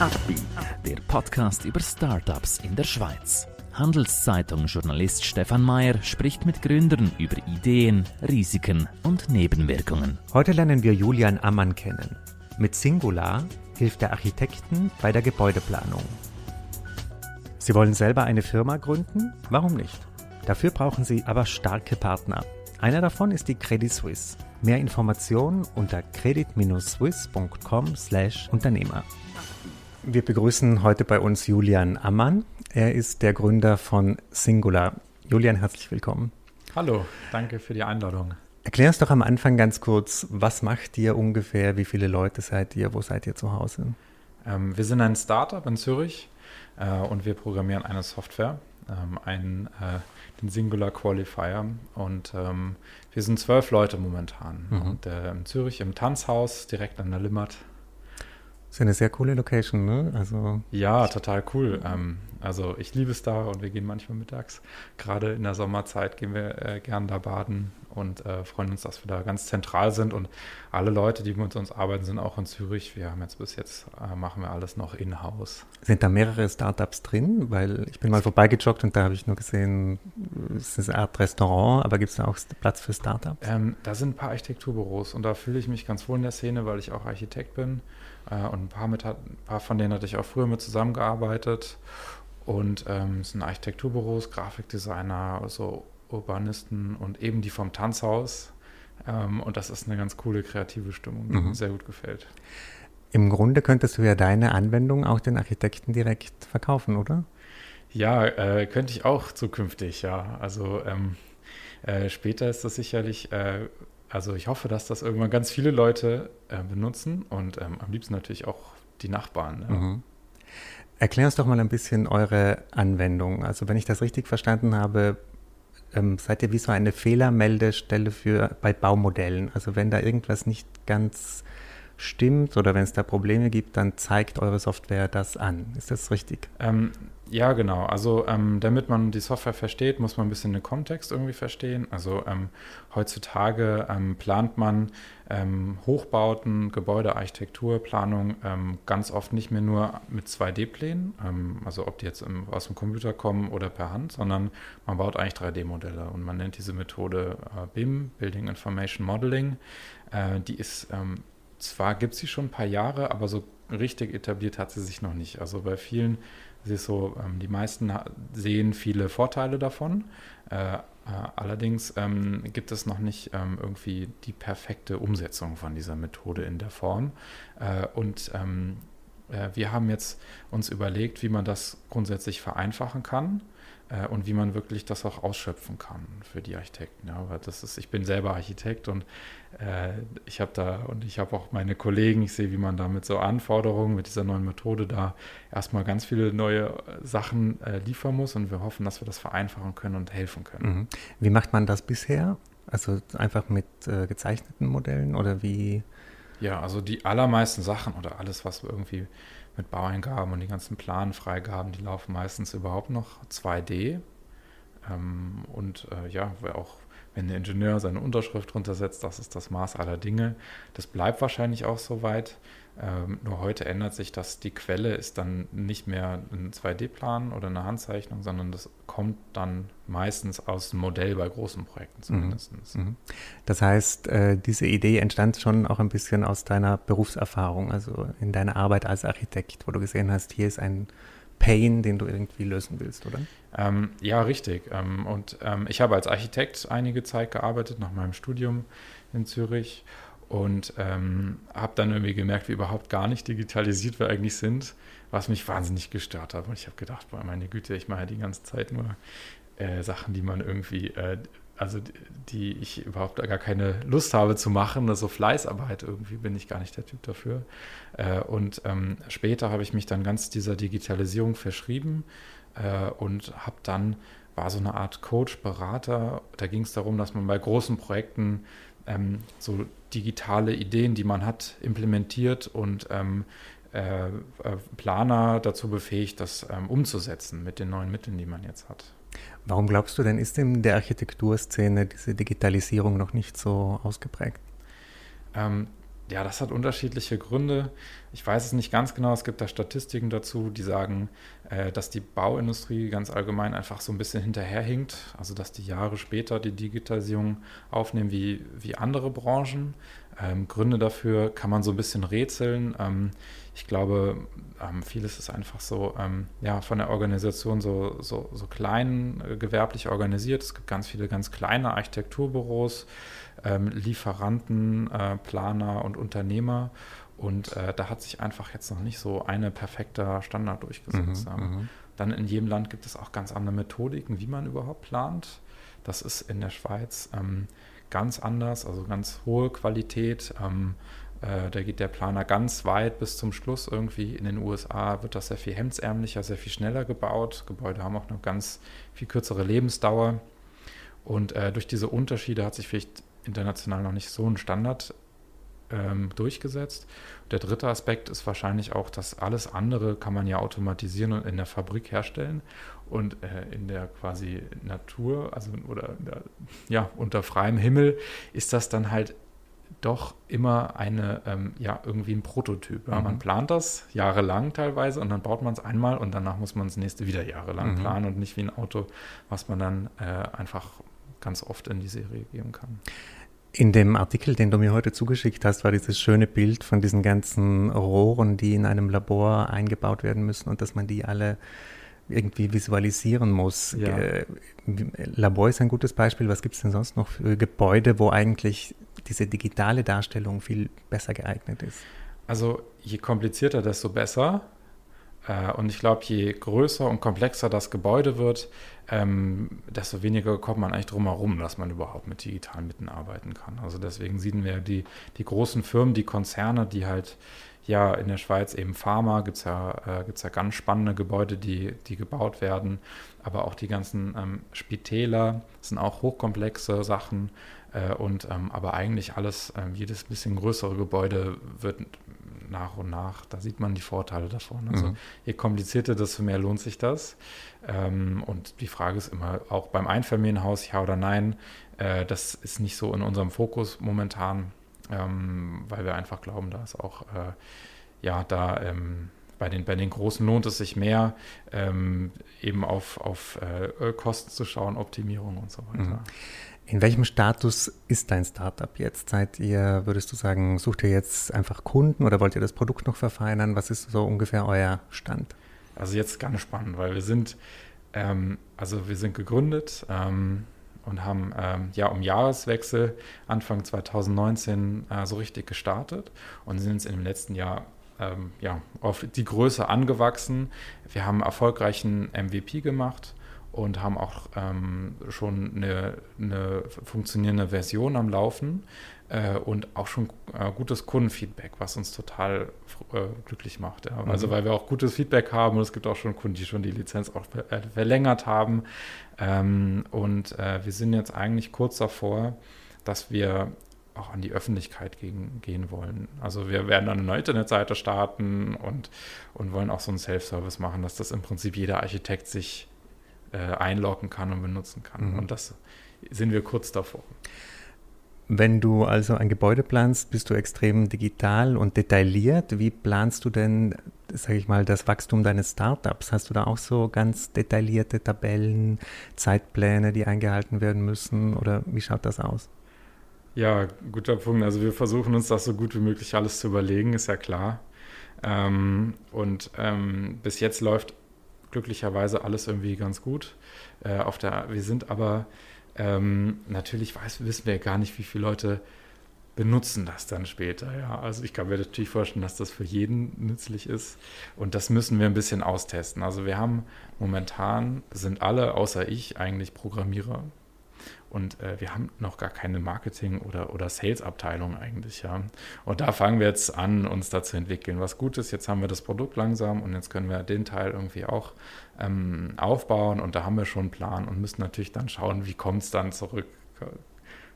Upbeat, der Podcast über Startups in der Schweiz. Handelszeitung-Journalist Stefan Mayer spricht mit Gründern über Ideen, Risiken und Nebenwirkungen. Heute lernen wir Julian Ammann kennen. Mit Singular hilft er Architekten bei der Gebäudeplanung. Sie wollen selber eine Firma gründen? Warum nicht? Dafür brauchen Sie aber starke Partner. Einer davon ist die Credit Suisse. Mehr Informationen unter credit-swiss.com/Unternehmer. Wir begrüßen heute bei uns Julian Ammann. Er ist der Gründer von Singular. Julian, herzlich willkommen. Hallo, danke für die Einladung. Erklär uns doch am Anfang ganz kurz, was macht ihr ungefähr, wie viele Leute seid ihr, wo seid ihr zu Hause? Ähm, wir sind ein Startup in Zürich äh, und wir programmieren eine Software, ähm, einen, äh, den Singular Qualifier und ähm, wir sind zwölf Leute momentan mhm. und, äh, in Zürich im Tanzhaus direkt an der Limmert ist eine sehr coole Location, ne? Also ja, total cool. Ähm, also ich liebe es da und wir gehen manchmal mittags. Gerade in der Sommerzeit gehen wir äh, gern da baden und äh, freuen uns, dass wir da ganz zentral sind. Und alle Leute, die mit uns arbeiten, sind auch in Zürich. Wir haben jetzt bis jetzt, äh, machen wir alles noch in-house. Sind da mehrere Startups drin? Weil ich bin mal vorbeigejoggt und da habe ich nur gesehen, es ist eine Art Restaurant, aber gibt es da auch Platz für Startups? Ähm, da sind ein paar Architekturbüros und da fühle ich mich ganz wohl in der Szene, weil ich auch Architekt bin. Äh, und ein paar, mit, ein paar von denen hatte ich auch früher mit zusammengearbeitet. Und ähm, es sind Architekturbüros, Grafikdesigner, also Urbanisten und eben die vom Tanzhaus. Ähm, und das ist eine ganz coole kreative Stimmung, die mhm. mir sehr gut gefällt. Im Grunde könntest du ja deine Anwendung auch den Architekten direkt verkaufen, oder? Ja, äh, könnte ich auch zukünftig, ja. Also ähm, äh, später ist das sicherlich äh, also ich hoffe, dass das irgendwann ganz viele Leute äh, benutzen und ähm, am liebsten natürlich auch die Nachbarn. Ja. Mhm. Erklär uns doch mal ein bisschen eure Anwendung. Also wenn ich das richtig verstanden habe, ähm, seid ihr wie so eine Fehlermeldestelle für bei Baumodellen. Also wenn da irgendwas nicht ganz stimmt oder wenn es da Probleme gibt, dann zeigt eure Software das an. Ist das richtig? Ähm, ja, genau. Also ähm, damit man die Software versteht, muss man ein bisschen den Kontext irgendwie verstehen. Also ähm, heutzutage ähm, plant man ähm, Hochbauten, Gebäudearchitektur, Planung ähm, ganz oft nicht mehr nur mit 2D-Plänen, also ob die jetzt im, aus dem Computer kommen oder per Hand, sondern man baut eigentlich 3D-Modelle und man nennt diese Methode äh, BIM, Building Information Modeling. Äh, die ist zwar gibt sie schon ein paar Jahre, aber so richtig etabliert hat sie sich noch nicht. Also bei vielen, es ist so, ähm, die meisten sehen viele Vorteile davon. Äh, äh, allerdings ähm, gibt es noch nicht ähm, irgendwie die perfekte Umsetzung von dieser Methode in der Form. Äh, und ähm, äh, wir haben jetzt uns überlegt, wie man das grundsätzlich vereinfachen kann äh, und wie man wirklich das auch ausschöpfen kann für die Architekten. Ja, weil das ist, ich bin selber Architekt und äh, ich habe da und ich habe auch meine Kollegen, ich sehe, wie man da mit so Anforderungen, mit dieser neuen Methode da erstmal ganz viele neue Sachen äh, liefern muss und wir hoffen, dass wir das vereinfachen können und helfen können. Mhm. Wie macht man das bisher? Also einfach mit äh, gezeichneten Modellen oder wie? Ja, also die allermeisten Sachen oder alles, was irgendwie mit Baueingaben und die ganzen Planfreigaben, die laufen meistens überhaupt noch 2D. Ähm, und äh, ja, auch wenn der Ingenieur seine Unterschrift drunter setzt, das ist das Maß aller Dinge. Das bleibt wahrscheinlich auch so weit. Ähm, nur heute ändert sich das, die Quelle ist dann nicht mehr ein 2D-Plan oder eine Handzeichnung, sondern das kommt dann meistens aus dem Modell bei großen Projekten zumindest. Mhm. mhm. Das heißt, äh, diese Idee entstand schon auch ein bisschen aus deiner Berufserfahrung, also in deiner Arbeit als Architekt, wo du gesehen hast, hier ist ein Pain, den du irgendwie lösen willst, oder? Ähm, ja, richtig. Ähm, und ähm, ich habe als Architekt einige Zeit gearbeitet nach meinem Studium in Zürich und ähm, habe dann irgendwie gemerkt, wie überhaupt gar nicht digitalisiert wir eigentlich sind, was mich wahnsinnig gestört hat. Und ich habe gedacht, boah, meine Güte, ich mache ja die ganze Zeit nur äh, Sachen, die man irgendwie, äh, also die ich überhaupt gar keine Lust habe zu machen. Also Fleißarbeit irgendwie bin ich gar nicht der Typ dafür. Äh, und ähm, später habe ich mich dann ganz dieser Digitalisierung verschrieben äh, und habe dann war so eine Art Coach, Berater. Da ging es darum, dass man bei großen Projekten ähm, so digitale Ideen, die man hat, implementiert und ähm, äh, äh, Planer dazu befähigt, das ähm, umzusetzen mit den neuen Mitteln, die man jetzt hat. Warum glaubst du denn, ist in der Architekturszene diese Digitalisierung noch nicht so ausgeprägt? Ja, das hat unterschiedliche Gründe. Ich weiß es nicht ganz genau. Es gibt da Statistiken dazu, die sagen, äh, dass die Bauindustrie ganz allgemein einfach so ein bisschen hinterherhinkt. Also, dass die Jahre später die Digitalisierung aufnehmen wie, wie andere Branchen. Ähm, Gründe dafür kann man so ein bisschen rätseln. Ähm, ich glaube, ähm, vieles ist einfach so ähm, ja, von der Organisation so, so, so klein äh, gewerblich organisiert. Es gibt ganz viele ganz kleine Architekturbüros ähm, Lieferanten, äh, Planer und Unternehmer. Und äh, da hat sich einfach jetzt noch nicht so eine perfekter Standard durchgesetzt. Mhm, ähm, dann in jedem Land gibt es auch ganz andere Methodiken, wie man überhaupt plant. Das ist in der Schweiz ähm, ganz anders, also ganz hohe Qualität. Ähm, äh, da geht der Planer ganz weit bis zum Schluss irgendwie. In den USA wird das sehr viel hemdsärmlicher, sehr viel schneller gebaut. Gebäude haben auch eine ganz viel kürzere Lebensdauer. Und äh, durch diese Unterschiede hat sich vielleicht international noch nicht so ein Standard ähm, durchgesetzt. Der dritte Aspekt ist wahrscheinlich auch, dass alles andere kann man ja automatisieren und in der Fabrik herstellen. Und äh, in der quasi Natur, also oder der, ja, unter freiem Himmel, ist das dann halt doch immer eine, ähm, ja, irgendwie ein Prototyp. Ja? Mhm. Man plant das jahrelang teilweise und dann baut man es einmal und danach muss man das nächste wieder jahrelang mhm. planen und nicht wie ein Auto, was man dann äh, einfach ganz oft in die Serie geben kann. In dem Artikel, den du mir heute zugeschickt hast, war dieses schöne Bild von diesen ganzen Rohren, die in einem Labor eingebaut werden müssen und dass man die alle irgendwie visualisieren muss. Ja. Labor ist ein gutes Beispiel. Was gibt es denn sonst noch für Gebäude, wo eigentlich diese digitale Darstellung viel besser geeignet ist? Also je komplizierter, desto besser. Äh, und ich glaube, je größer und komplexer das Gebäude wird, ähm, desto weniger kommt man eigentlich drum herum, dass man überhaupt mit digitalen Mitteln arbeiten kann. Also deswegen sehen wir die, die großen Firmen, die Konzerne, die halt ja in der Schweiz eben Pharma, gibt es ja, äh, ja ganz spannende Gebäude, die, die gebaut werden, aber auch die ganzen ähm, Spitäler sind auch hochkomplexe Sachen. Äh, und ähm, aber eigentlich alles, äh, jedes bisschen größere Gebäude wird nach und nach, da sieht man die Vorteile davon. Also mhm. je komplizierter, desto mehr lohnt sich das. Ähm, und die Frage ist immer auch beim Einfamilienhaus, ja oder nein, äh, das ist nicht so in unserem Fokus momentan, ähm, weil wir einfach glauben, da ist auch, äh, ja, da ähm, bei den, bei den Großen lohnt es sich mehr, ähm, eben auf, auf äh, Kosten zu schauen, Optimierung und so weiter. Mhm. In welchem Status ist dein Startup jetzt? Seid ihr, würdest du sagen, sucht ihr jetzt einfach Kunden oder wollt ihr das Produkt noch verfeinern? Was ist so ungefähr euer Stand? Also jetzt ganz spannend, weil wir sind, ähm, also wir sind gegründet ähm, und haben ähm, ja um Jahreswechsel Anfang 2019 äh, so richtig gestartet und sind jetzt in dem letzten Jahr ähm, ja, auf die Größe angewachsen. Wir haben erfolgreichen MVP gemacht und haben auch ähm, schon eine, eine, funktionierende Version am Laufen äh, und auch schon äh, gutes Kundenfeedback, was uns total äh, glücklich macht. Ja. Mhm. Also weil wir auch gutes Feedback haben und es gibt auch schon Kunden, die schon die Lizenz auch äh, verlängert haben. Ähm, und äh, wir sind jetzt eigentlich kurz davor, dass wir auch an die Öffentlichkeit gegen, gehen wollen. Also wir werden eine neue Internetseite starten und, und wollen auch so einen Self-Service machen, dass das im Prinzip jeder Architekt sich äh, einloggen kann und benutzen kann. Mhm. Und das sind wir kurz davor. Wenn du also ein Gebäude planst, bist du extrem digital und detailliert. Wie planst du denn, sage ich mal, das Wachstum deines Startups? Hast du da auch so ganz detaillierte Tabellen, Zeitpläne, die eingehalten werden müssen? Oder wie schaut das aus? Ja, guter Punkt. Also wir versuchen uns das so gut wie möglich alles zu überlegen, ist ja klar. Ähm, und ähm, bis jetzt läuft glücklicherweise alles irgendwie ganz gut. Äh, auf der, wir sind aber ähm, natürlich weiß, wissen wir gar nicht, wie viele Leute benutzen das dann später. Ja, also ich kann mir natürlich vorstellen, dass das für jeden nützlich ist und das müssen wir ein bisschen austesten. Also wir haben momentan sind alle außer ich eigentlich Programmierer und äh, wir haben noch gar keine Marketing- oder, oder Sales-Abteilung eigentlich, ja. Und da fangen wir jetzt an, uns da zu entwickeln. Was gut ist, jetzt haben wir das Produkt langsam und jetzt können wir den Teil irgendwie auch ähm, aufbauen und da haben wir schon einen Plan und müssen natürlich dann schauen, wie kommt es dann zurück.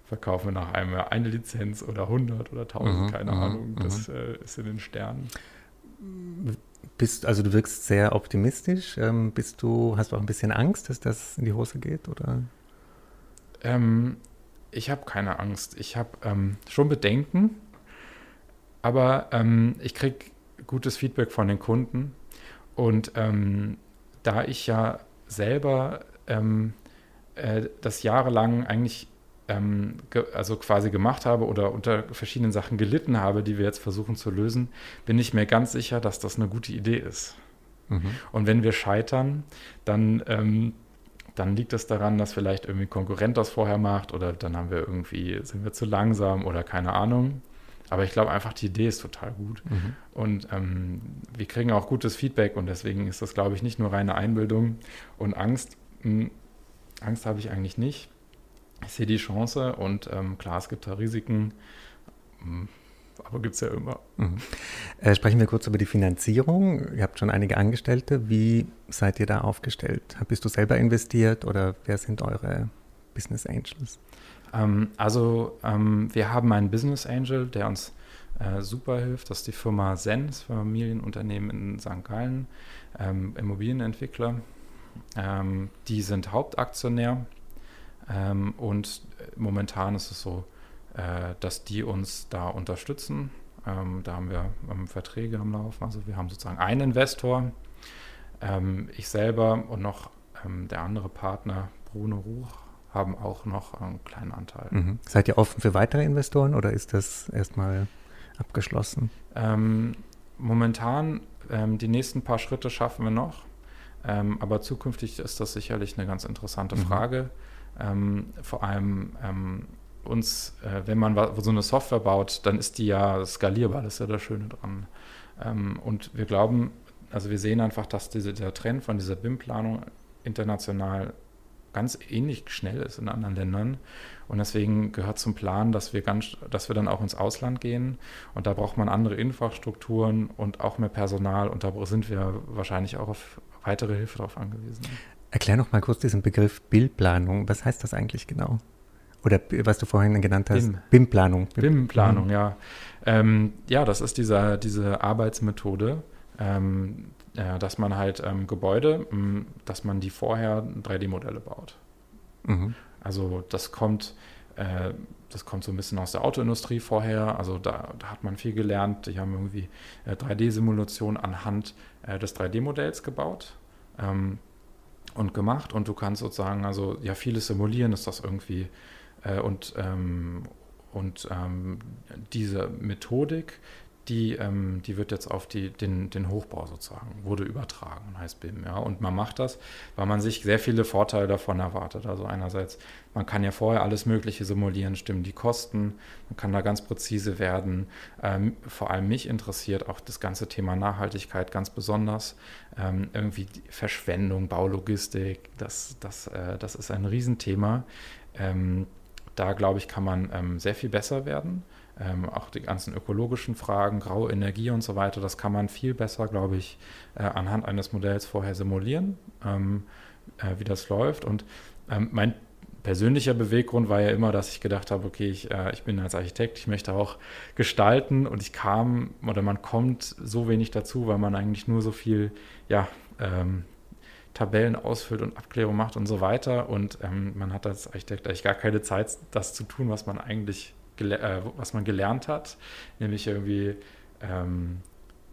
Verkaufen wir nach einem Jahr eine Lizenz oder 100 oder 1000, mhm, keine mhm, Ahnung. Das mhm. äh, ist in den Sternen. Bist, also du wirkst sehr optimistisch. Ähm, bist du, hast du auch ein bisschen Angst, dass das in die Hose geht? Oder? Ähm, ich habe keine Angst. Ich habe ähm, schon Bedenken, aber ähm, ich kriege gutes Feedback von den Kunden. Und ähm, da ich ja selber ähm, äh, das jahrelang eigentlich ähm, also quasi gemacht habe oder unter verschiedenen Sachen gelitten habe, die wir jetzt versuchen zu lösen, bin ich mir ganz sicher, dass das eine gute Idee ist. Mhm. Und wenn wir scheitern, dann, dann liegt es daran, dass vielleicht irgendwie ein Konkurrent das vorher macht oder dann haben wir irgendwie, sind wir zu langsam oder keine Ahnung. Aber ich glaube einfach, die Idee ist total gut. Mhm. Und ähm, wir kriegen auch gutes Feedback und deswegen ist das, glaube ich, nicht nur reine Einbildung und Angst. Hm, Angst habe ich eigentlich nicht. Ich sehe die Chance und ähm, klar, es gibt da Risiken. Hm, aber gibt es ja immer. Mhm. Äh, sprechen wir kurz über die Finanzierung. Ihr habt schon einige Angestellte. Wie seid ihr da aufgestellt? Bist du selber investiert oder wer sind eure Business Angels? Ähm, also ähm, wir haben einen Business Angel, der uns äh, super hilft. Das ist die Firma Zen, das Familienunternehmen in St. Gallen, ähm, Immobilienentwickler. Ähm, die sind Hauptaktionär ähm, und momentan ist es so, äh, dass die uns da unterstützen. Ähm, da haben wir Verträge am Laufen. Also wir haben sozusagen einen Investor, ich selber und noch der andere Partner, Bruno Ruch, haben auch noch einen kleinen Anteil. Mhm. Seid ihr offen für weitere Investoren oder ist das erstmal abgeschlossen? Ähm, momentan, ähm, die nächsten paar Schritte schaffen wir noch, ähm, aber zukünftig ist das sicherlich eine ganz interessante mhm. Frage. Ähm, vor allem ähm, uns, äh, wenn man so eine Software baut, dann ist die ja skalierbar, das ist ja das Schöne dran. Ähm, und wir glauben, also wir sehen einfach, dass diese, der Trend von dieser BIM-Planung international ganz ähnlich schnell ist in anderen Ländern. Und deswegen gehört zum Plan, dass wir ganz, dass wir dann auch ins Ausland gehen. Und da braucht man andere Infrastrukturen und auch mehr Personal. Und da sind wir wahrscheinlich auch auf weitere Hilfe darauf angewiesen. Erklär noch mal kurz diesen Begriff Bildplanung. Was heißt das eigentlich genau? Oder was du vorhin genannt hast, BIM-Planung. BIM-Planung, BIM ja. Ähm, ja, das ist dieser, diese Arbeitsmethode, ähm, äh, dass man halt ähm, Gebäude, mh, dass man die vorher 3D-Modelle baut. Mhm. Also das kommt, äh, das kommt so ein bisschen aus der Autoindustrie vorher. Also da, da hat man viel gelernt. Die haben irgendwie äh, 3D-Simulationen anhand äh, des 3D-Modells gebaut. Ähm, und gemacht und du kannst sozusagen also ja vieles simulieren, ist das irgendwie äh, und ähm, und ähm, diese Methodik, die, ähm, die wird jetzt auf die, den, den Hochbau sozusagen, wurde übertragen und heißt BIM. Ja? Und man macht das, weil man sich sehr viele Vorteile davon erwartet. Also einerseits, man kann ja vorher alles Mögliche simulieren, stimmen die Kosten, man kann da ganz präzise werden. Ähm, vor allem mich interessiert auch das ganze Thema Nachhaltigkeit ganz besonders. Ähm, irgendwie Verschwendung, Baulogistik, das, das, äh, das ist ein Riesenthema. Ähm, da, glaube ich, kann man ähm, sehr viel besser werden ähm, auch die ganzen ökologischen Fragen, graue Energie und so weiter, das kann man viel besser, glaube ich, äh, anhand eines Modells vorher simulieren, ähm, äh, wie das läuft. Und ähm, mein persönlicher Beweggrund war ja immer, dass ich gedacht habe, okay, ich, äh, ich bin als Architekt, ich möchte auch gestalten und ich kam oder man kommt so wenig dazu, weil man eigentlich nur so viel, ja, ähm, Tabellen ausfüllt und Abklärung macht und so weiter. Und ähm, man hat als Architekt eigentlich gar keine Zeit, das zu tun, was man eigentlich äh, was man gelernt hat, nämlich irgendwie ähm,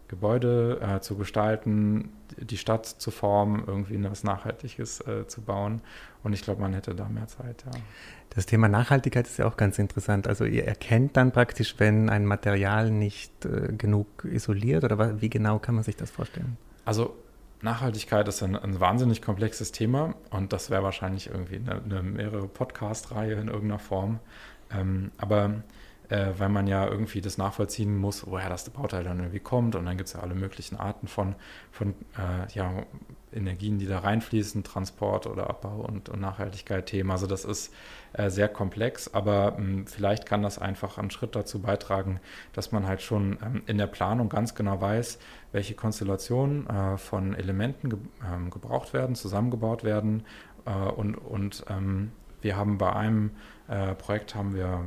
Gebäude äh, zu gestalten, die Stadt zu formen, irgendwie etwas Nachhaltiges äh, zu bauen. Und ich glaube, man hätte da mehr Zeit, ja. Das Thema Nachhaltigkeit ist ja auch ganz interessant. Also ihr erkennt dann praktisch, wenn ein Material nicht äh, genug isoliert oder wie genau kann man sich das vorstellen? Also Nachhaltigkeit ist ein, ein wahnsinnig komplexes Thema und das wäre wahrscheinlich irgendwie eine, eine mehrere Podcast-Reihe in irgendeiner Form. Ähm, aber äh, weil man ja irgendwie das nachvollziehen muss, woher das Bauteil dann irgendwie kommt. Und dann gibt es ja alle möglichen Arten von, von äh, ja, Energien, die da reinfließen, Transport oder Abbau und, und Nachhaltigkeit-Themen. Also das ist äh, sehr komplex, aber mh, hm, vielleicht kann das einfach einen Schritt dazu beitragen, dass man halt schon ähm, in der Planung ganz genau weiß, welche Konstellationen äh, von Elementen ge ähm, gebraucht werden, zusammengebaut werden. Äh, und und ähm, wir haben bei einem äh, Projekt haben wir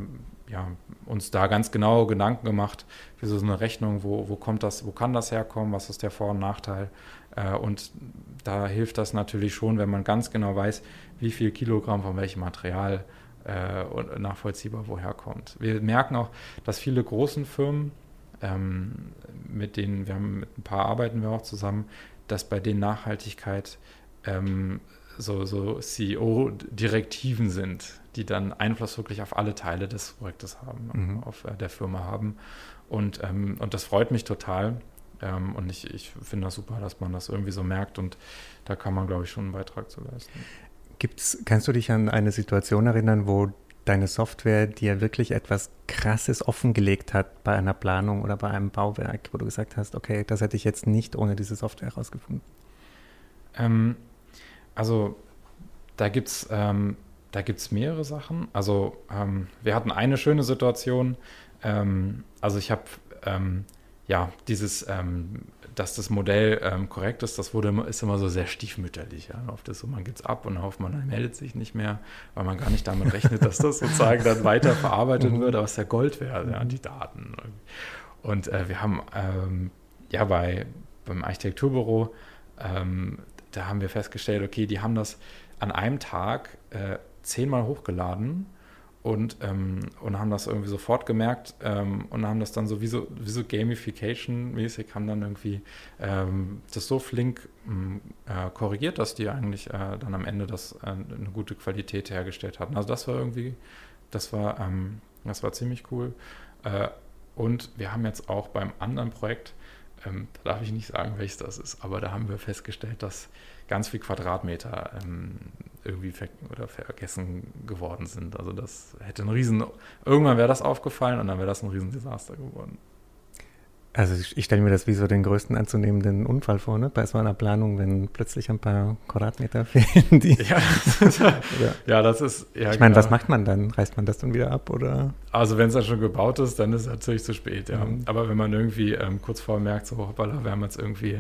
ja, uns da ganz genau Gedanken gemacht, wie so eine Rechnung, wo, wo kommt das, wo kann das herkommen, was ist der Vor- und Nachteil. Äh, und da hilft das natürlich schon, wenn man ganz genau weiß, wie viel Kilogramm von welchem Material äh, nachvollziehbar woher kommt. Wir merken auch, dass viele großen Firmen ähm, mit denen, wir haben mit ein paar arbeiten wir auch zusammen, dass bei denen Nachhaltigkeit ähm, so, so CEO-Direktiven sind, die dann Einfluss wirklich auf alle Teile des Projektes haben, mhm. auf äh, der Firma haben. Und, ähm, und das freut mich total. Ähm, und ich, ich finde das super, dass man das irgendwie so merkt und da kann man, glaube ich, schon einen Beitrag zu leisten. Gibt's, kannst du dich an eine Situation erinnern, wo deine Software dir wirklich etwas Krasses offengelegt hat bei einer Planung oder bei einem Bauwerk, wo du gesagt hast, okay, das hätte ich jetzt nicht ohne diese Software herausgefunden? Ähm, also da gibt es ähm, mehrere Sachen. Also ähm, wir hatten eine schöne Situation. Ähm, also ich habe ähm, ja dieses ähm, dass das Modell ähm, korrekt ist, das wurde, ist immer so sehr stiefmütterlich. Ja. Oft ist so, man gibt es ab und hofft man, er meldet sich nicht mehr, weil man gar nicht damit rechnet, dass das sozusagen dann weiter verarbeitet mhm. wird, aber es ist ja Gold wert, ja, die Daten. Und äh, wir haben ähm, ja bei, beim Architekturbüro, ähm, da haben wir festgestellt, okay, die haben das an einem Tag äh, zehnmal hochgeladen und, ähm, und haben das irgendwie sofort gemerkt ähm, und haben das dann so wie so, wie so Gamification-mäßig, haben dann irgendwie ähm, das so flink ähm, äh, korrigiert, dass die eigentlich äh, dann am Ende das äh, eine gute Qualität hergestellt hatten. Also das war irgendwie, das war, ähm, das war ziemlich cool. Äh, und wir haben jetzt auch beim anderen Projekt, ähm, da darf ich nicht sagen, welches das ist, aber da haben wir festgestellt, dass ganz viel Quadratmeter ähm, irgendwie ver oder vergessen geworden sind. Also das hätte ein Riesen, irgendwann wäre das aufgefallen und dann wäre das ein Riesendesaster geworden. Also ich, ich stelle mir das wie so den größten anzunehmenden Unfall vor, ne? bei so einer Planung, wenn plötzlich ein paar Quadratmeter fehlen. Die ja, das ist, ja, das ist. Ja, ich meine, genau. was macht man dann? Reißt man das dann wieder ab oder? Also wenn es dann schon gebaut ist, dann ist es natürlich zu spät, ja. Mhm. Aber wenn man irgendwie ähm, kurz vorher merkt, so hoppala, wir haben jetzt irgendwie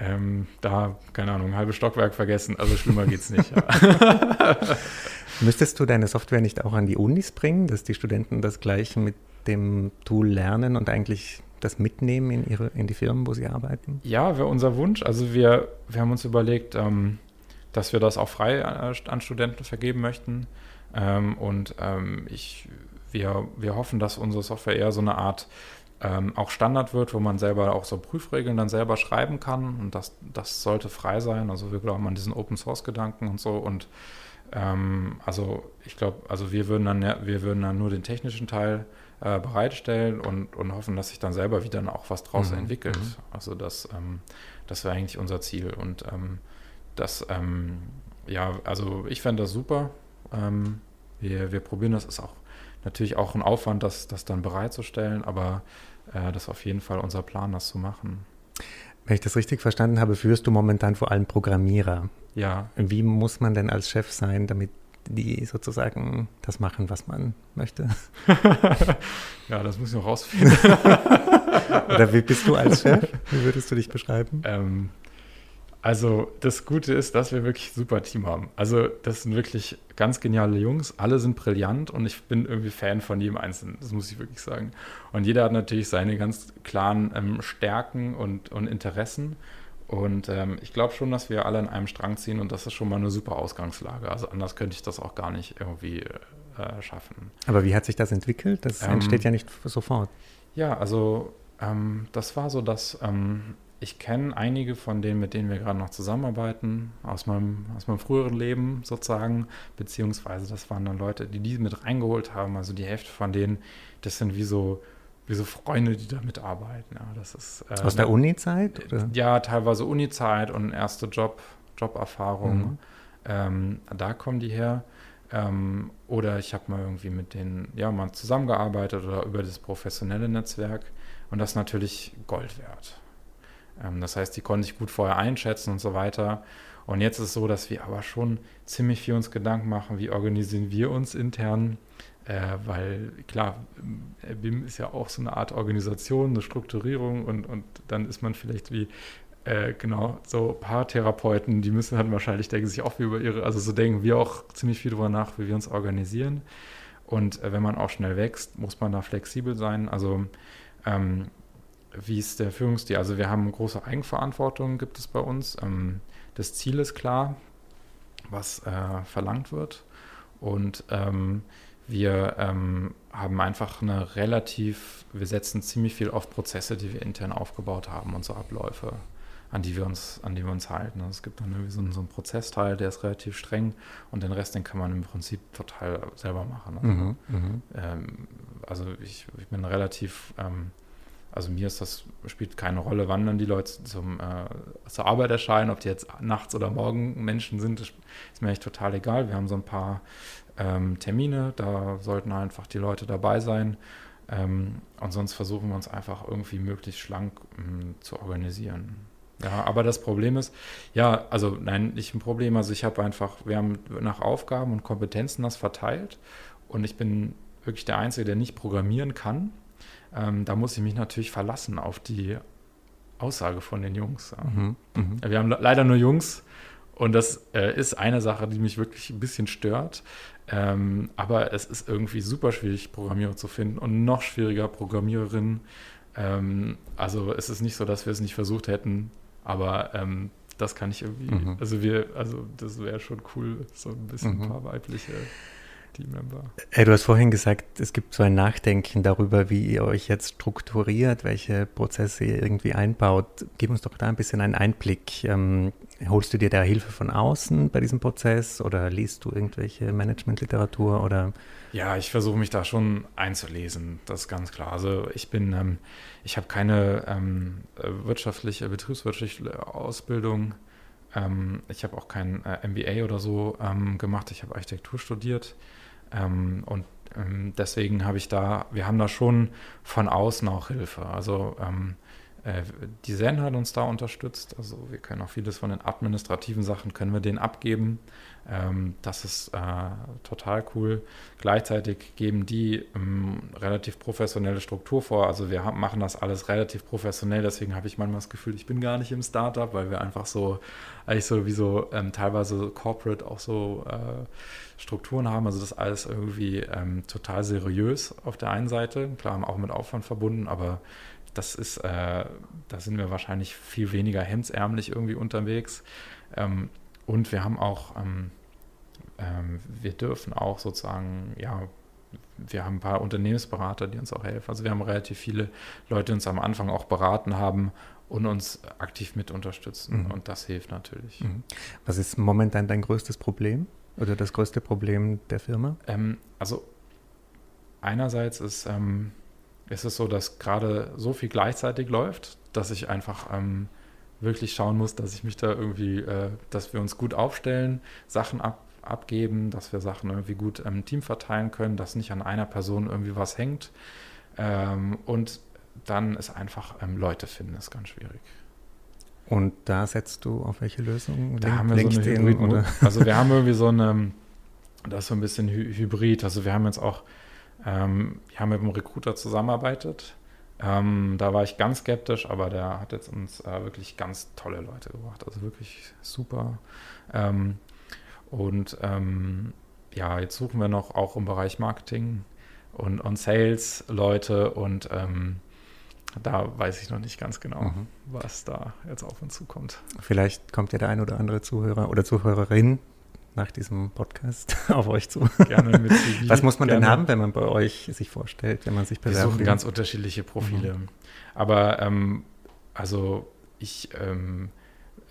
ähm, da, keine Ahnung, ein halbes Stockwerk vergessen. Also schlimmer geht es nicht. Ja. Müsstest du deine Software nicht auch an die Unis bringen, dass die Studenten das gleich mit dem Tool lernen und eigentlich das mitnehmen in, ihre, in die Firmen, wo sie arbeiten? Ja, wäre unser Wunsch. Also wir, wir haben uns überlegt, ähm, dass wir das auch frei äh, an Studenten vergeben möchten. Ähm, und ähm, ich, wir, wir hoffen, dass unsere Software eher so eine Art ähm, auch Standard wird, wo man selber auch so Prüfregeln dann selber schreiben kann. Und das, das sollte frei sein. Also wir glauben an diesen Open Source Gedanken und so. Und ähm, also ich glaube, also wir würden dann wir würden dann nur den technischen Teil äh, bereitstellen und, und hoffen, dass sich dann selber wieder auch was draus mhm. entwickelt. Mhm. Also das, ähm, das wäre eigentlich unser Ziel. Und ähm, das, ähm, ja, also ich fände das super. Ähm, wir, wir probieren das, ist auch natürlich auch ein Aufwand, das, das dann bereitzustellen, aber äh, das ist auf jeden Fall unser Plan, das zu machen. Wenn ich das richtig verstanden habe, führst du momentan vor allem Programmierer. Ja. Wie muss man denn als Chef sein, damit die sozusagen das machen, was man möchte? ja, das muss ich noch rausfinden. Oder wie bist du als Chef? Wie würdest du dich beschreiben? Ähm, also das Gute ist, dass wir wirklich ein super Team haben. Also das sind wirklich ganz geniale Jungs. Alle sind brillant und ich bin irgendwie Fan von jedem Einzelnen. Das muss ich wirklich sagen. Und jeder hat natürlich seine ganz klaren ähm, Stärken und, und Interessen. Und ähm, ich glaube schon, dass wir alle an einem Strang ziehen und das ist schon mal eine super Ausgangslage. Also anders könnte ich das auch gar nicht irgendwie äh, schaffen. Aber wie hat sich das entwickelt? Das ähm, entsteht ja nicht sofort. Ja, also ähm, das war so, dass ähm, ich kenne einige von denen, mit denen wir gerade noch zusammenarbeiten, aus meinem, aus meinem früheren Leben sozusagen, beziehungsweise das waren dann Leute, die die mit reingeholt haben. Also die Hälfte von denen, das sind wie so, wie so Freunde, die da mitarbeiten. Ja, das ist, äh, aus der Uni-Zeit? Ja, teilweise Uni-Zeit und erste Job, Joberfahrung. Mhm. Ähm, da kommen die her. Ähm, oder ich habe mal irgendwie mit denen ja mal zusammengearbeitet oder über das professionelle Netzwerk. Und das ist natürlich Gold wert. Ähm, das heißt, die konnte ich gut vorher einschätzen und so weiter. Und jetzt ist es so, dass wir aber schon ziemlich viel uns Gedanken machen, wie organisieren wir uns intern. Äh, weil klar, BIM ist ja auch so eine Art Organisation, eine Strukturierung und, und dann ist man vielleicht wie, äh, genau, so Paartherapeuten, die müssen halt wahrscheinlich, denken sich auch wie über ihre, also so denken wir auch ziemlich viel darüber nach, wie wir uns organisieren. Und äh, wenn man auch schnell wächst, muss man da flexibel sein. Also ähm, wie ist der Führungsstil? Also wir haben große Eigenverantwortung, gibt es bei uns. Ähm, das Ziel ist klar, was äh, verlangt wird. Und ähm, wir ähm, haben einfach eine relativ, wir setzen ziemlich viel auf Prozesse, die wir intern aufgebaut haben und so Abläufe, an die wir uns, an die wir uns halten. Also es gibt dann irgendwie so einen, so einen Prozessteil, der ist relativ streng und den Rest, den kann man im Prinzip total selber machen. Also, mhm. ähm, also ich, ich, bin relativ, ähm, also mir ist das, spielt keine Rolle, wann dann die Leute zum, äh, zur Arbeit erscheinen, ob die jetzt nachts oder morgen Menschen sind, ist mir echt total egal. Wir haben so ein paar ähm, Termine, da sollten einfach die Leute dabei sein. Ähm, und sonst versuchen wir uns einfach irgendwie möglichst schlank ähm, zu organisieren. Ja, aber das Problem ist, ja, also nein, nicht ein Problem. Also ich habe einfach, wir haben nach Aufgaben und Kompetenzen das verteilt und ich bin wirklich der Einzige, der nicht programmieren kann. Ähm, da muss ich mich natürlich verlassen auf die Aussage von den Jungs. Mhm, mh. Wir haben leider nur Jungs und das äh, ist eine Sache, die mich wirklich ein bisschen stört. Ähm, aber es ist irgendwie super schwierig, Programmierer zu finden und noch schwieriger Programmiererinnen. Ähm, also es ist nicht so, dass wir es nicht versucht hätten, aber ähm, das kann ich irgendwie, mhm. also wir, also das wäre schon cool, so ein bisschen mhm. ein paar weibliche Teammember. Hey, du hast vorhin gesagt, es gibt so ein Nachdenken darüber, wie ihr euch jetzt strukturiert, welche Prozesse ihr irgendwie einbaut. Gib uns doch da ein bisschen einen Einblick. Ähm, holst du dir da Hilfe von außen bei diesem Prozess oder liest du irgendwelche Managementliteratur oder? Ja, ich versuche mich da schon einzulesen, das ist ganz klar. Also ich bin, ähm, ich habe keine ähm, wirtschaftliche, betriebswirtschaftliche Ausbildung. Ähm, ich habe auch kein äh, MBA oder so ähm, gemacht. Ich habe Architektur studiert. Ähm, und ähm, deswegen habe ich da, wir haben da schon von außen auch Hilfe. Also ähm, äh, die Zen hat uns da unterstützt. Also wir können auch vieles von den administrativen Sachen können wir denen abgeben. Ähm, das ist äh, total cool. Gleichzeitig geben die ähm, relativ professionelle Struktur vor. Also wir haben, machen das alles relativ professionell. Deswegen habe ich manchmal das Gefühl, ich bin gar nicht im Startup, weil wir einfach so eigentlich so wie so ähm, teilweise corporate auch so äh, Strukturen haben. Also das alles irgendwie ähm, total seriös auf der einen Seite. Klar, auch mit Aufwand verbunden, aber das ist, äh, da sind wir wahrscheinlich viel weniger hemdsärmlich irgendwie unterwegs. Ähm, und wir haben auch, ähm, ähm, wir dürfen auch sozusagen, ja, wir haben ein paar Unternehmensberater, die uns auch helfen. Also wir haben relativ viele Leute, die uns am Anfang auch beraten haben und uns aktiv mit unterstützen. Mhm. Und das hilft natürlich. Mhm. Was ist momentan dein größtes Problem oder das größte Problem der Firma? Ähm, also einerseits ist, ähm, ist es so, dass gerade so viel gleichzeitig läuft, dass ich einfach ähm, wirklich schauen muss, dass ich mich da irgendwie, äh, dass wir uns gut aufstellen, Sachen ab, abgeben, dass wir Sachen irgendwie gut im Team verteilen können, dass nicht an einer Person irgendwie was hängt. Ähm, und dann ist einfach ähm, Leute finden, ist ganz schwierig. Und da setzt du auf welche Lösung? Da Link, haben wir so eine Hybrid Also wir haben irgendwie so eine, das ist so ein bisschen Hybrid. Also wir haben jetzt auch, ähm, wir haben mit einem Recruiter zusammengearbeitet. Ähm, da war ich ganz skeptisch, aber der hat jetzt uns äh, wirklich ganz tolle Leute gebracht. Also wirklich super. Ähm, und ähm, ja, jetzt suchen wir noch auch im Bereich Marketing und, und Sales Leute und ähm, da weiß ich noch nicht ganz genau, mhm. was da jetzt auf uns zukommt. Vielleicht kommt ja der ein oder andere Zuhörer oder Zuhörerin nach diesem Podcast auf euch zu. Gerne mit CV. Was muss man Gerne. denn haben, wenn man bei euch sich vorstellt, wenn man sich bewerbt? Wir suchen ganz unterschiedliche Profile. Mhm. Aber ähm, also ich, ähm,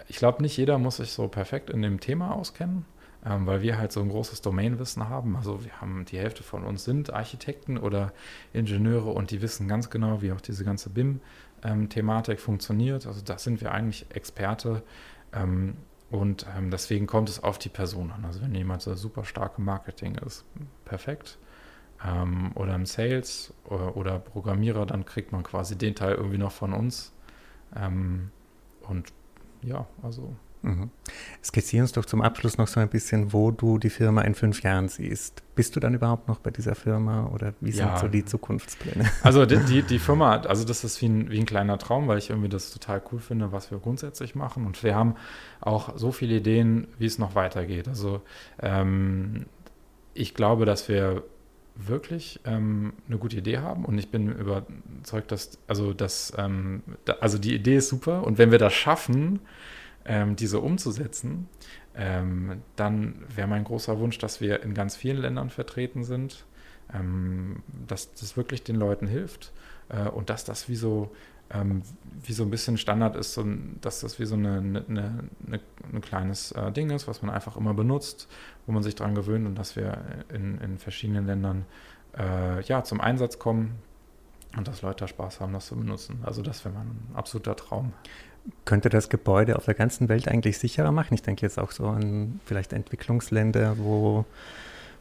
ich glaube, nicht jeder muss sich so perfekt in dem Thema auskennen ähm, weil wir halt so ein großes Domainwissen haben. Also wir haben die Hälfte von uns sind Architekten oder Ingenieure und die wissen ganz genau, wie auch diese ganze BIM-Thematik funktioniert. Also da sind wir eigentlich Experte. Ähm, und ähm, deswegen kommt es auf die Person an. Also wenn jemand so super stark im Marketing ist, perfekt. Ähm, oder im Sales oder, oder, Programmierer, dann kriegt man quasi den Teil irgendwie noch von uns. Ähm, und ja, also Mhm. Skizzier uns doch zum Abschluss noch so ein bisschen, wo du die Firma in fünf Jahren siehst. Bist du dann überhaupt noch bei dieser Firma oder wie ja. sind so die Zukunftspläne? Also die, die, die, Firma, also das ist wie ein, wie ein kleiner Traum, weil ich irgendwie das total cool finde, was wir grundsätzlich machen. Und wir haben auch so viele Ideen, wie es noch weitergeht. Also ähm, ich glaube, dass wir wirklich ähm, eine gute Idee haben und ich bin überzeugt, dass, also, dass, ähm, da, also die Idee ist super und wenn wir das schaffen, ähm, diese umzusetzen, ähm, dann wäre mein großer Wunsch, dass wir in ganz vielen Ländern vertreten sind. ähm, dass das wirklich den Leuten hilft äh, und dass das wie so, ähm, wie so ein bisschen Standard ist, so, dass das wie so eine, eine, eine, ein kleines äh, Ding ist, was man einfach immer benutzt, wo man sich daran gewöhnt und dass wir in, in verschiedenen Ländern äh, ja, zum Einsatz kommen und dass Leute Spaß haben, das zu benutzen. Also das wäre mein absoluter Traum. Könnte das Gebäude auf der ganzen Welt eigentlich sicherer machen? Ich denke jetzt auch so an vielleicht Entwicklungsländer, wo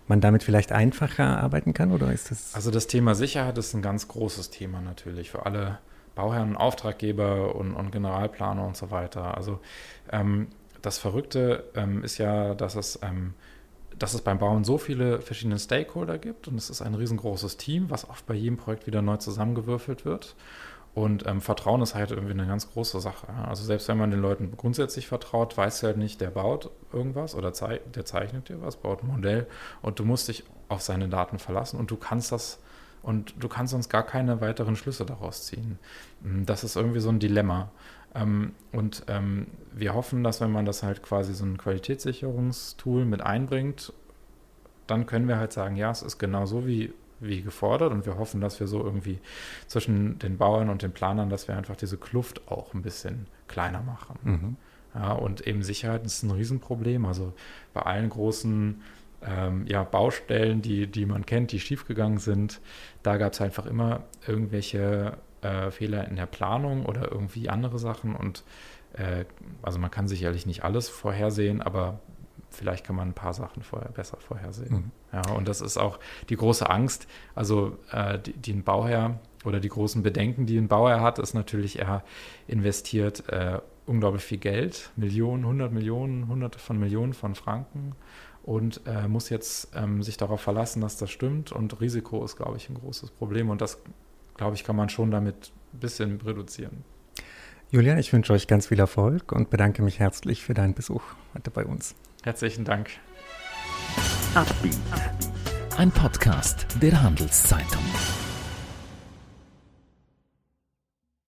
man damit vielleicht einfacher arbeiten kann oder ist das? Also das Thema Sicherheit ist ein ganz großes Thema natürlich für alle Bauherren, Auftraggeber und, und Generalplaner und so weiter. Also ähm, das Verrückte ähm, ist ja, dass es, ähm, dass es beim Bauen so viele verschiedene Stakeholder gibt und es ist ein riesengroßes Team, was oft bei jedem Projekt wieder neu zusammengewürfelt wird. Und ähm, Vertrauen ist halt irgendwie eine ganz große Sache. Also selbst wenn man den Leuten grundsätzlich vertraut, weiß halt nicht, der baut irgendwas oder zei der zeichnet dir was, baut ein Modell und du musst dich auf seine Daten verlassen und du kannst das und du kannst sonst gar keine weiteren Schlüsse daraus ziehen. Hm, das ist irgendwie so ein Dilemma. Ähm, und ähm, wir hoffen, dass wenn man das halt quasi so ein Qualitätssicherungstool mit einbringt, dann können wir halt sagen, ja, es ist genau so, wie wie gefordert und wir hoffen, dass wir so irgendwie zwischen den Bauern und den Planern, dass wir einfach diese Kluft auch ein bisschen kleiner machen. Mhm. Ja, und eben Sicherheit ist ein Riesenproblem. Also bei allen großen ähm, ja, Baustellen, die, die man kennt, die schiefgegangen sind, da gab es einfach immer irgendwelche äh, Fehler in der Planung oder irgendwie andere Sachen. Und äh, also man kann sicherlich nicht alles vorhersehen, aber vielleicht kann man ein paar Sachen vorher besser vorhersehen. Mhm. Ja, und das ist auch die große Angst. Also äh, die, die, ein Bauherr oder die großen Bedenken, die ein Bauherr hat, ist natürlich, er investiert äh, unglaublich viel Geld, Millionen, hundert Millionen, hunderte von Millionen von Franken und äh, muss jetzt ähm, sich darauf verlassen, dass das stimmt. Und Risiko ist, glaube ich, ein großes Problem. Und das, glaube ich, kann man schon damit ein bisschen reduzieren. Julian, ich wünsche euch ganz viel Erfolg und bedanke mich herzlich für deinen Besuch heute bei uns. Herzlichen Dank. Ein Podcast der Handelszeitung.